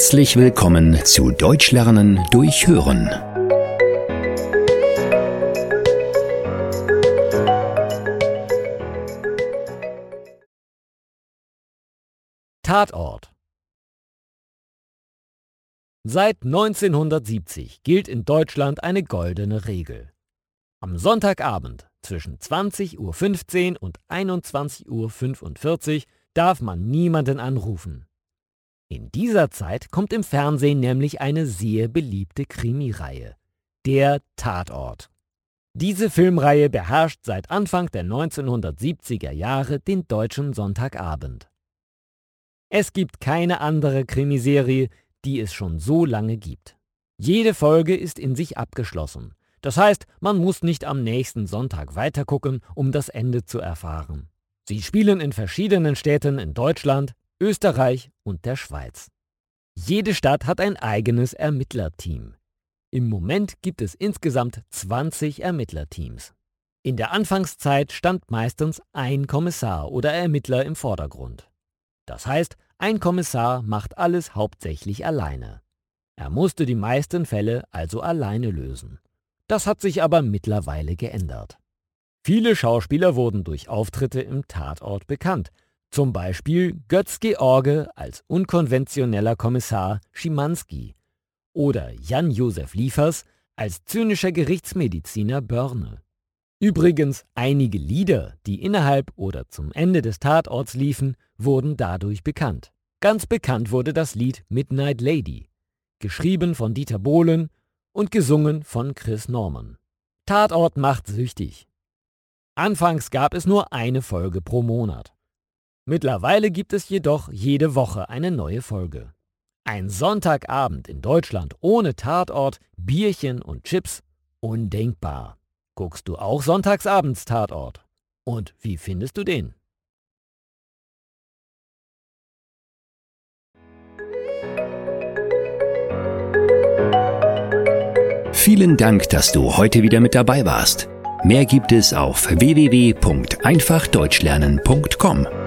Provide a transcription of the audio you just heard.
Herzlich willkommen zu Deutsch lernen durch Hören. Tatort Seit 1970 gilt in Deutschland eine goldene Regel. Am Sonntagabend zwischen 20.15 Uhr und 21.45 Uhr darf man niemanden anrufen. In dieser Zeit kommt im Fernsehen nämlich eine sehr beliebte Krimireihe, der Tatort. Diese Filmreihe beherrscht seit Anfang der 1970er Jahre den deutschen Sonntagabend. Es gibt keine andere Krimiserie, die es schon so lange gibt. Jede Folge ist in sich abgeschlossen. Das heißt, man muss nicht am nächsten Sonntag weitergucken, um das Ende zu erfahren. Sie spielen in verschiedenen Städten in Deutschland, Österreich und der Schweiz. Jede Stadt hat ein eigenes Ermittlerteam. Im Moment gibt es insgesamt 20 Ermittlerteams. In der Anfangszeit stand meistens ein Kommissar oder Ermittler im Vordergrund. Das heißt, ein Kommissar macht alles hauptsächlich alleine. Er musste die meisten Fälle also alleine lösen. Das hat sich aber mittlerweile geändert. Viele Schauspieler wurden durch Auftritte im Tatort bekannt, zum Beispiel Götz George als unkonventioneller Kommissar Schimanski oder Jan-Josef Liefers als zynischer Gerichtsmediziner Börne. Übrigens, einige Lieder, die innerhalb oder zum Ende des Tatorts liefen, wurden dadurch bekannt. Ganz bekannt wurde das Lied Midnight Lady, geschrieben von Dieter Bohlen und gesungen von Chris Norman. Tatort macht süchtig. Anfangs gab es nur eine Folge pro Monat. Mittlerweile gibt es jedoch jede Woche eine neue Folge. Ein Sonntagabend in Deutschland ohne Tatort, Bierchen und Chips? Undenkbar. Guckst du auch sonntagsabends Tatort? Und wie findest du den? Vielen Dank, dass du heute wieder mit dabei warst. Mehr gibt es auf www.einfachdeutschlernen.com.